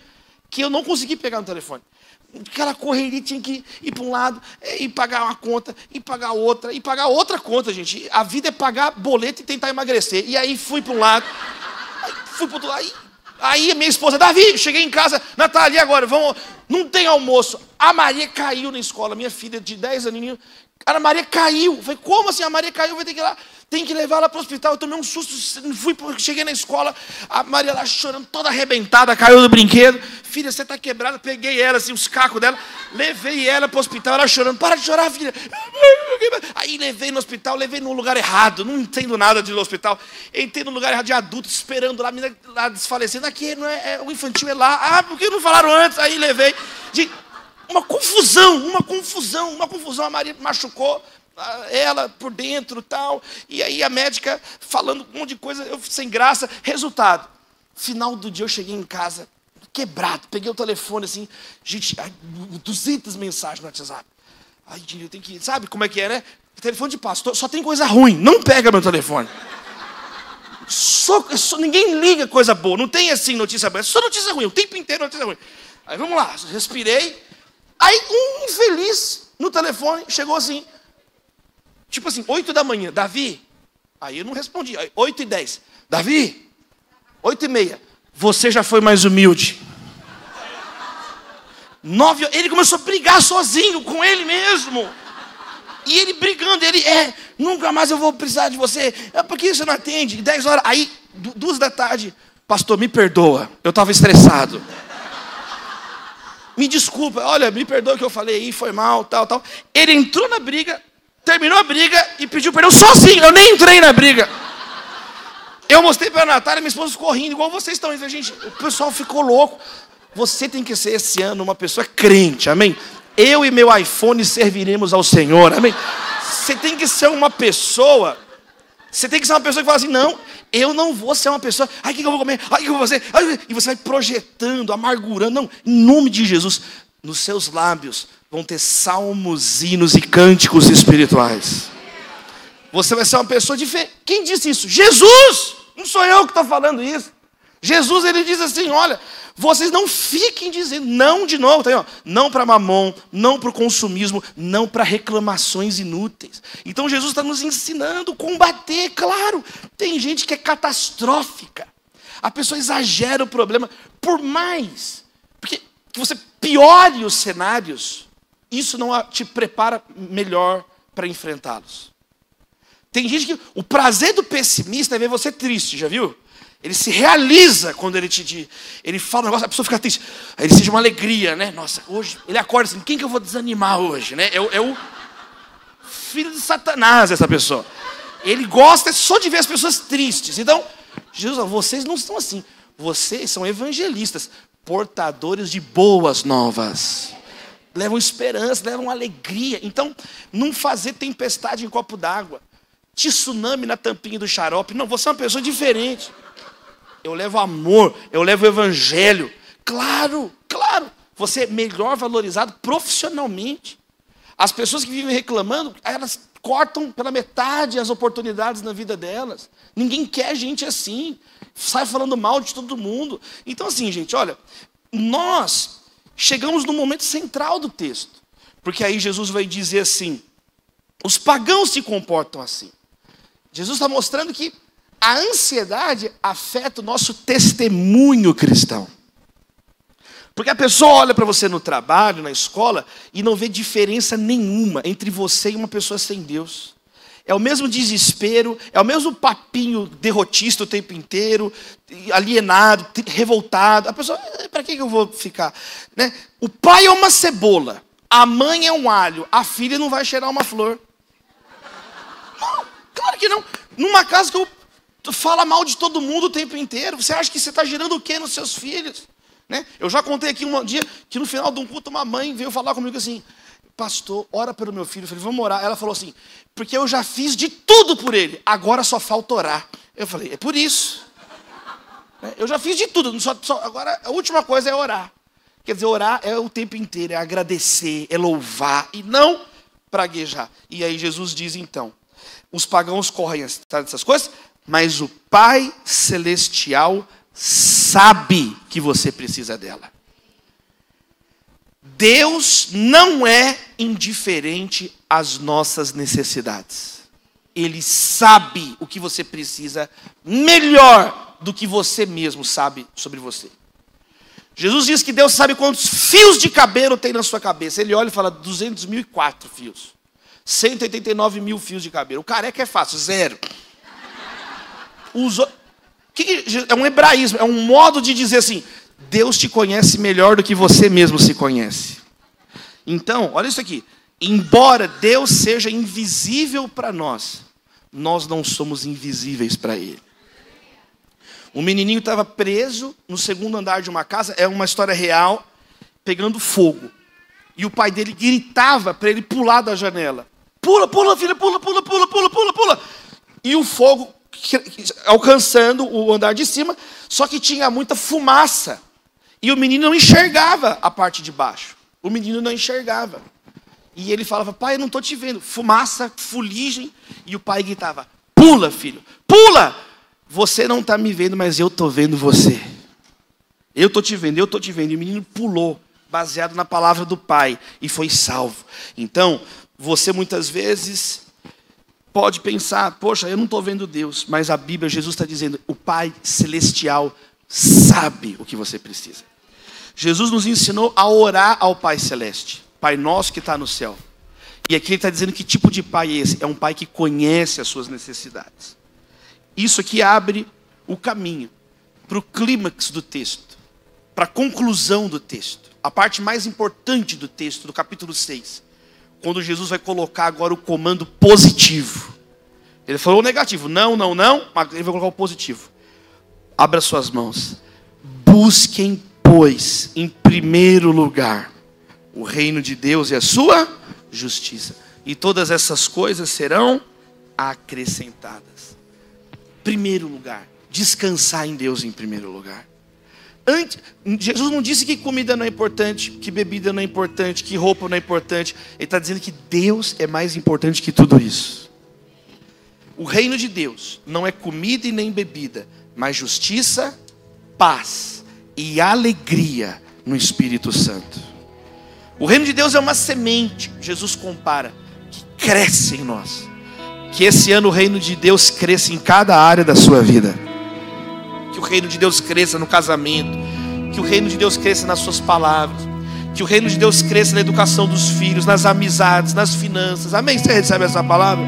que eu não consegui pegar no telefone. Aquela correria tinha que ir para um lado, e pagar uma conta, e pagar outra, e pagar outra conta, gente. A vida é pagar boleto e tentar emagrecer. E aí fui para um lado, fui para outro lado. Aí, aí minha esposa, Davi, cheguei em casa, Natália, agora? Vamos, não tem almoço. A Maria caiu na escola, minha filha de 10 aninhos. A Maria caiu. Falei, como assim? A Maria caiu, vai ter que ir lá. Tem que levar ela para o hospital. Eu tomei um susto. Fui, cheguei na escola, a Maria lá chorando, toda arrebentada, caiu do brinquedo. Filha, você está quebrada. Peguei ela, assim, os cacos dela, levei ela para o hospital, ela chorando. Para de chorar, filha. Aí levei no hospital, levei no lugar errado. Não entendo nada de hospital. Entrei no lugar errado de adulto, esperando lá, a menina lá desfalecendo. Aqui não é, é, o infantil é lá. Ah, por que não falaram antes? Aí levei. De, uma confusão, uma confusão, uma confusão. A Maria machucou ela por dentro tal. E aí a médica falando um monte de coisa, eu sem graça. Resultado, final do dia eu cheguei em casa quebrado. Peguei o telefone assim, gente, 200 mensagens no WhatsApp. Ai, eu tenho que. Sabe como é que é, né? Telefone de pastor, só tem coisa ruim. Não pega meu telefone. Só, só, ninguém liga coisa boa. Não tem assim notícia boa. É só notícia ruim. O tempo inteiro notícia ruim. Aí vamos lá, respirei. Aí um infeliz no telefone chegou assim, tipo assim, 8 da manhã, Davi. Aí eu não respondi, aí, 8 e 10. Davi, 8 e meia, você já foi mais humilde. Nove, ele começou a brigar sozinho com ele mesmo. E ele brigando, ele é, nunca mais eu vou precisar de você. É porque você não atende. 10 horas, aí, duas da tarde, pastor, me perdoa. Eu estava estressado me desculpa, olha, me perdoa que eu falei aí, foi mal, tal, tal. Ele entrou na briga, terminou a briga e pediu perdão sozinho, eu nem entrei na briga. Eu mostrei para a Natália, minha esposa ficou rindo, igual vocês estão. Gente, o pessoal ficou louco. Você tem que ser esse ano uma pessoa crente, amém? Eu e meu iPhone serviremos ao Senhor, amém? Você tem que ser uma pessoa você tem que ser uma pessoa que fala assim: não, eu não vou ser uma pessoa, ai, o que eu vou comer? Ai, o que eu vou fazer? Ai, e você vai projetando, amargurando. Não, em nome de Jesus, nos seus lábios vão ter salmos, hinos e cânticos espirituais. Você vai ser uma pessoa diferente. Quem disse isso? Jesus! Não sou eu que estou falando isso. Jesus ele diz assim: olha, vocês não fiquem dizendo não de novo, tá aí, ó, não para mamon, não para o consumismo, não para reclamações inúteis. Então Jesus está nos ensinando a combater, claro. Tem gente que é catastrófica. A pessoa exagera o problema, por mais porque que você piore os cenários, isso não te prepara melhor para enfrentá-los. Tem gente que o prazer do pessimista é ver você triste, já viu? Ele se realiza quando ele te ele fala um negócio, a pessoa fica triste. Aí ele sente uma alegria, né? Nossa, hoje ele acorda assim, quem que eu vou desanimar hoje, né? É, é o filho de Satanás essa pessoa. Ele gosta só de ver as pessoas tristes. Então, Jesus, vocês não estão assim. Vocês são evangelistas, portadores de boas novas. Levam esperança, levam alegria. Então, não fazer tempestade em copo d'água. Tsunami na tampinha do xarope. Não, você é uma pessoa diferente eu levo amor, eu levo evangelho. Claro, claro, você é melhor valorizado profissionalmente. As pessoas que vivem reclamando, elas cortam pela metade as oportunidades na vida delas. Ninguém quer gente assim. Sai falando mal de todo mundo. Então, assim, gente, olha, nós chegamos no momento central do texto. Porque aí Jesus vai dizer assim: os pagãos se comportam assim. Jesus está mostrando que a ansiedade afeta o nosso testemunho cristão. Porque a pessoa olha para você no trabalho, na escola, e não vê diferença nenhuma entre você e uma pessoa sem Deus. É o mesmo desespero, é o mesmo papinho derrotista o tempo inteiro, alienado, revoltado. A pessoa, eh, para que eu vou ficar? Né? O pai é uma cebola, a mãe é um alho, a filha não vai cheirar uma flor. Não, claro que não. Numa casa que eu fala mal de todo mundo o tempo inteiro. Você acha que você está gerando o quê nos seus filhos? Né? Eu já contei aqui um dia que no final de um culto uma mãe veio falar comigo assim: Pastor, ora pelo meu filho. Eu falei, vamos orar. Ela falou assim: Porque eu já fiz de tudo por ele, agora só falta orar. Eu falei: É por isso. Né? Eu já fiz de tudo, só, só, agora a última coisa é orar. Quer dizer, orar é o tempo inteiro, é agradecer, é louvar e não praguejar. E aí Jesus diz então: os pagãos correm atrás dessas coisas, mas o Pai Celestial sabe que você precisa dela. Deus não é indiferente às nossas necessidades. Ele sabe o que você precisa melhor do que você mesmo sabe sobre você. Jesus diz que Deus sabe quantos fios de cabelo tem na sua cabeça. Ele olha e fala 200 mil e quatro fios. 189 mil fios de cabelo. O careca é fácil, zero. Usou, que é um hebraísmo, é um modo de dizer assim: Deus te conhece melhor do que você mesmo se conhece. Então, olha isso aqui. Embora Deus seja invisível para nós, nós não somos invisíveis para Ele. O menininho estava preso no segundo andar de uma casa, é uma história real, pegando fogo. E o pai dele gritava para ele pular da janela. Pula, pula, filha, pula, pula, pula, pula, pula, pula. E o fogo alcançando o andar de cima, só que tinha muita fumaça. E o menino não enxergava a parte de baixo. O menino não enxergava. E ele falava, pai, eu não estou te vendo. Fumaça, fuligem. E o pai gritava, pula, filho, pula! Você não está me vendo, mas eu estou vendo você. Eu estou te vendo, eu estou te vendo. E o menino pulou, baseado na palavra do pai, e foi salvo. Então, você muitas vezes pode pensar, poxa, eu não estou vendo Deus, mas a Bíblia, Jesus está dizendo, o Pai Celestial sabe o que você precisa. Jesus nos ensinou a orar ao Pai Celeste, Pai nosso que está no céu. E aqui ele está dizendo que tipo de pai é esse? É um pai que conhece as suas necessidades. Isso aqui abre o caminho para o clímax do texto, para a conclusão do texto, a parte mais importante do texto, do capítulo 6 quando Jesus vai colocar agora o comando positivo. Ele falou o negativo, não, não, não, mas ele vai colocar o positivo. Abra suas mãos. Busquem, pois, em primeiro lugar, o reino de Deus e a sua justiça. E todas essas coisas serão acrescentadas. Primeiro lugar, descansar em Deus em primeiro lugar. Antes, Jesus não disse que comida não é importante, que bebida não é importante, que roupa não é importante. Ele está dizendo que Deus é mais importante que tudo isso. O reino de Deus não é comida e nem bebida, mas justiça, paz e alegria no Espírito Santo. O reino de Deus é uma semente, Jesus compara, que cresce em nós. Que esse ano o reino de Deus cresça em cada área da sua vida. Que o reino de Deus cresça no casamento. Que o reino de Deus cresça nas suas palavras. Que o reino de Deus cresça na educação dos filhos, nas amizades, nas finanças. Amém? Você recebe essa palavra?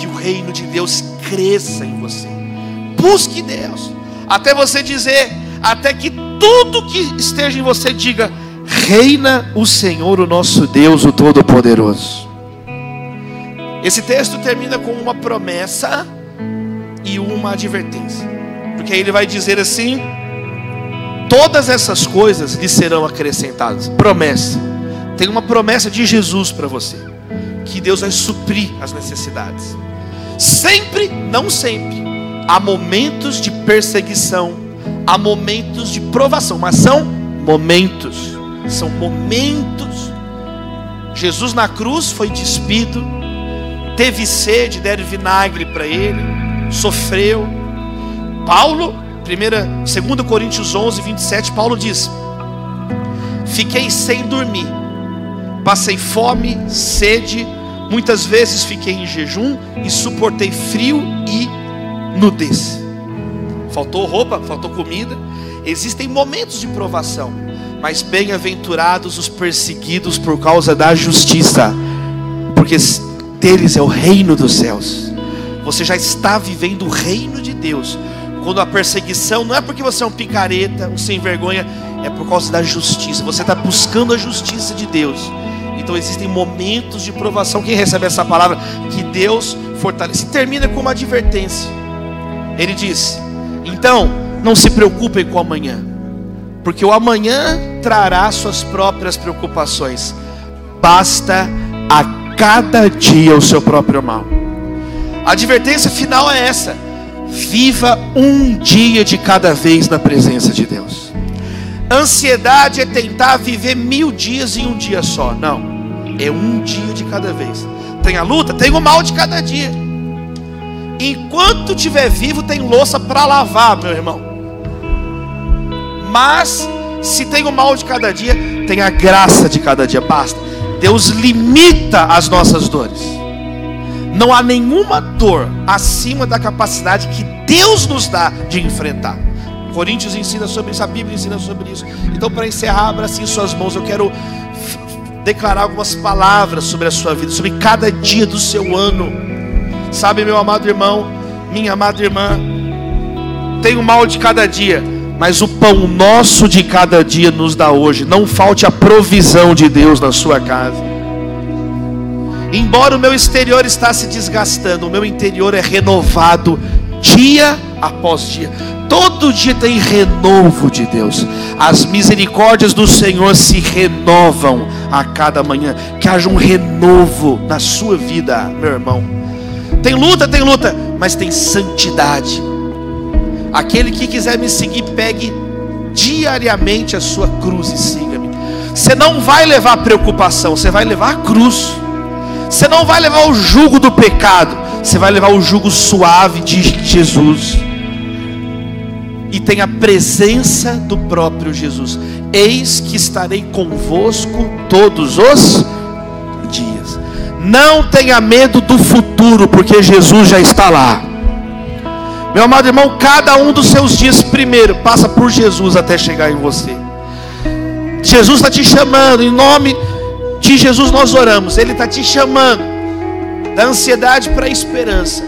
Que o reino de Deus cresça em você. Busque Deus. Até você dizer, até que tudo que esteja em você diga: Reina o Senhor, o nosso Deus, o Todo-Poderoso. Esse texto termina com uma promessa e uma advertência. Porque aí ele vai dizer assim: todas essas coisas lhe serão acrescentadas. Promessa. Tem uma promessa de Jesus para você. Que Deus vai suprir as necessidades. Sempre, não sempre, há momentos de perseguição, há momentos de provação, mas são momentos. São momentos. Jesus na cruz foi despido, teve sede, deram vinagre para ele, sofreu. Paulo, 2 Coríntios 11, 27, Paulo diz: Fiquei sem dormir, passei fome, sede, muitas vezes fiquei em jejum e suportei frio e nudez. Faltou roupa, faltou comida. Existem momentos de provação, mas bem-aventurados os perseguidos por causa da justiça, porque deles é o reino dos céus. Você já está vivendo o reino de Deus. Quando a perseguição não é porque você é um picareta, um sem vergonha, é por causa da justiça. Você está buscando a justiça de Deus. Então existem momentos de provação. Quem recebe essa palavra? Que Deus fortalece. Termina com uma advertência. Ele diz: Então, não se preocupem com o amanhã, porque o amanhã trará suas próprias preocupações. Basta a cada dia o seu próprio mal. A advertência final é essa: viva um dia de cada vez na presença de Deus. Ansiedade é tentar viver mil dias em um dia só. Não, é um dia de cada vez. Tem a luta, tem o mal de cada dia. Enquanto estiver vivo, tem louça para lavar, meu irmão. Mas, se tem o mal de cada dia, tem a graça de cada dia. Basta. Deus limita as nossas dores. Não há nenhuma dor acima da capacidade que Deus nos dá de enfrentar. Coríntios ensina sobre isso, a Bíblia ensina sobre isso. Então, para encerrar, abra assim suas mãos. Eu quero declarar algumas palavras sobre a sua vida, sobre cada dia do seu ano. Sabe, meu amado irmão, minha amada irmã, tem o mal de cada dia, mas o pão nosso de cada dia nos dá hoje. Não falte a provisão de Deus na sua casa. Embora o meu exterior está se desgastando, o meu interior é renovado dia após dia. Todo dia tem renovo de Deus. As misericórdias do Senhor se renovam a cada manhã. Que haja um renovo na sua vida, meu irmão. Tem luta, tem luta, mas tem santidade. Aquele que quiser me seguir, pegue diariamente a sua cruz e siga-me. Você não vai levar preocupação, você vai levar a cruz. Você não vai levar o jugo do pecado, você vai levar o jugo suave de Jesus. E tem a presença do próprio Jesus. Eis que estarei convosco todos os dias. Não tenha medo do futuro, porque Jesus já está lá. Meu amado irmão, cada um dos seus dias primeiro passa por Jesus até chegar em você. Jesus está te chamando, em nome de Jesus nós oramos. Ele está te chamando da ansiedade para a esperança.